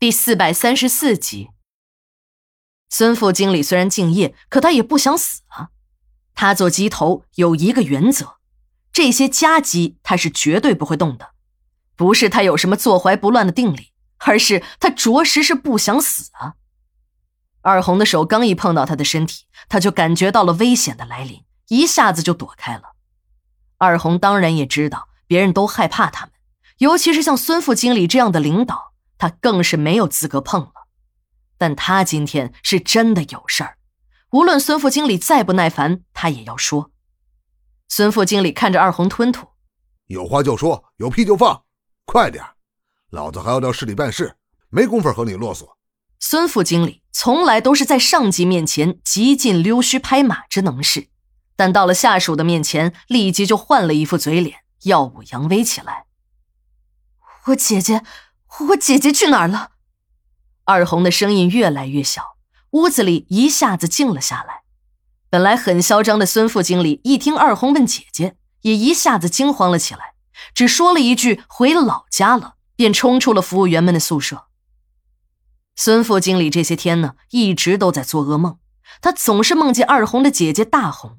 第四百三十四集，孙副经理虽然敬业，可他也不想死啊。他做鸡头有一个原则：这些家鸡他是绝对不会动的。不是他有什么坐怀不乱的定力，而是他着实是不想死啊。二红的手刚一碰到他的身体，他就感觉到了危险的来临，一下子就躲开了。二红当然也知道别人都害怕他们，尤其是像孙副经理这样的领导。他更是没有资格碰了，但他今天是真的有事儿，无论孙副经理再不耐烦，他也要说。孙副经理看着二红吞吐，有话就说，有屁就放，快点，老子还要到市里办事，没工夫和你啰嗦。孙副经理从来都是在上级面前极尽溜须拍马之能事，但到了下属的面前，立即就换了一副嘴脸，耀武扬威起来。我姐姐。我姐姐去哪儿了？二红的声音越来越小，屋子里一下子静了下来。本来很嚣张的孙副经理一听二红问姐姐，也一下子惊慌了起来，只说了一句“回老家了”，便冲出了服务员们的宿舍。孙副经理这些天呢，一直都在做噩梦，他总是梦见二红的姐姐大红，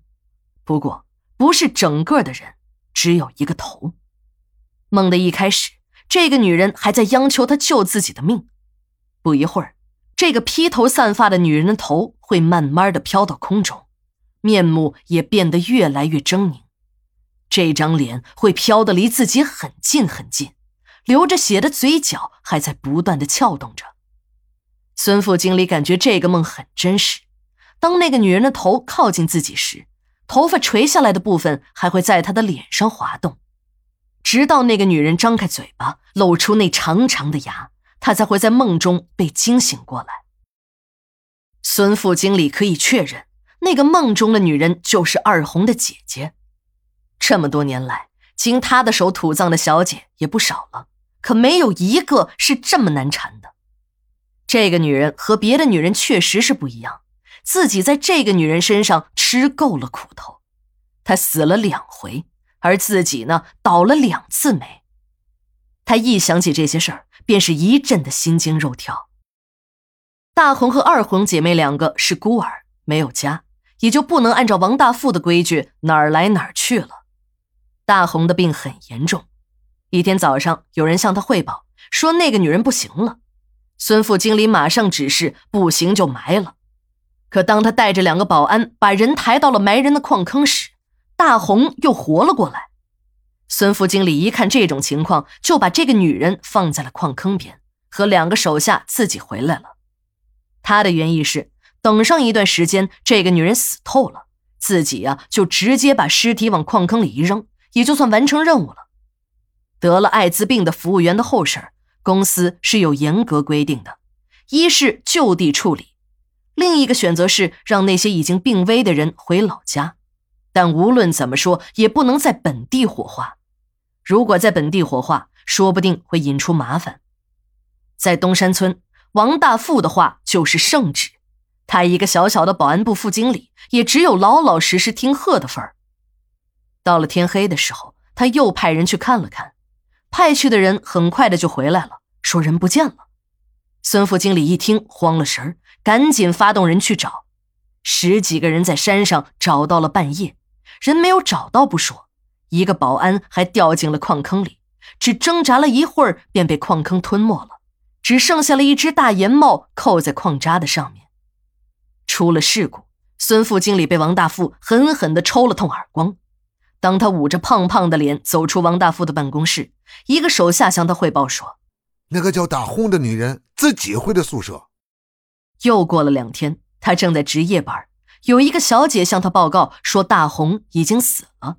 不过不是整个的人，只有一个头。梦的一开始。这个女人还在央求他救自己的命，不一会儿，这个披头散发的女人的头会慢慢的飘到空中，面目也变得越来越狰狞，这张脸会飘得离自己很近很近，流着血的嘴角还在不断的撬动着。孙副经理感觉这个梦很真实，当那个女人的头靠近自己时，头发垂下来的部分还会在他的脸上滑动。直到那个女人张开嘴巴，露出那长长的牙，他才会在梦中被惊醒过来。孙副经理可以确认，那个梦中的女人就是二红的姐姐。这么多年来，经他的手土葬的小姐也不少了，可没有一个是这么难缠的。这个女人和别的女人确实是不一样，自己在这个女人身上吃够了苦头，她死了两回。而自己呢，倒了两次霉。他一想起这些事儿，便是一阵的心惊肉跳。大红和二红姐妹两个是孤儿，没有家，也就不能按照王大富的规矩哪儿来哪儿去了。大红的病很严重，一天早上，有人向他汇报说那个女人不行了。孙副经理马上指示，不行就埋了。可当他带着两个保安把人抬到了埋人的矿坑时，大红又活了过来，孙副经理一看这种情况，就把这个女人放在了矿坑边，和两个手下自己回来了。他的原意是等上一段时间，这个女人死透了，自己呀就直接把尸体往矿坑里一扔，也就算完成任务了。得了艾滋病的服务员的后事，公司是有严格规定的：一是就地处理，另一个选择是让那些已经病危的人回老家。但无论怎么说，也不能在本地火化。如果在本地火化，说不定会引出麻烦。在东山村，王大富的话就是圣旨。他一个小小的保安部副经理，也只有老老实实听贺的份儿。到了天黑的时候，他又派人去看了看，派去的人很快的就回来了，说人不见了。孙副经理一听，慌了神儿，赶紧发动人去找。十几个人在山上找到了半夜。人没有找到不说，一个保安还掉进了矿坑里，只挣扎了一会儿便被矿坑吞没了，只剩下了一只大檐帽扣在矿渣的上面。出了事故，孙副经理被王大富狠狠地抽了通耳光。当他捂着胖胖的脸走出王大富的办公室，一个手下向他汇报说：“那个叫大轰的女人自己回的宿舍。”又过了两天，他正在值夜班。有一个小姐向他报告说，大红已经死了，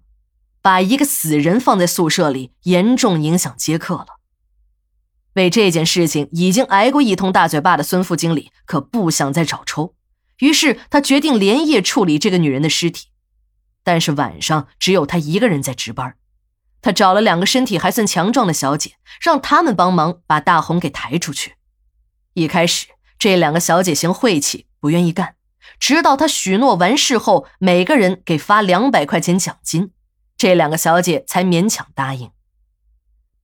把一个死人放在宿舍里，严重影响接客了。为这件事情已经挨过一通大嘴巴的孙副经理可不想再找抽，于是他决定连夜处理这个女人的尸体。但是晚上只有他一个人在值班，他找了两个身体还算强壮的小姐，让他们帮忙把大红给抬出去。一开始这两个小姐嫌晦气，不愿意干。直到他许诺完事后，每个人给发两百块钱奖金，这两个小姐才勉强答应。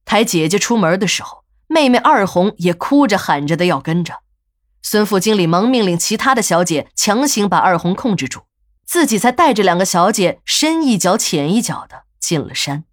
抬姐姐出门的时候，妹妹二红也哭着喊着的要跟着。孙副经理忙命令其他的小姐强行把二红控制住，自己才带着两个小姐深一脚浅一脚的进了山。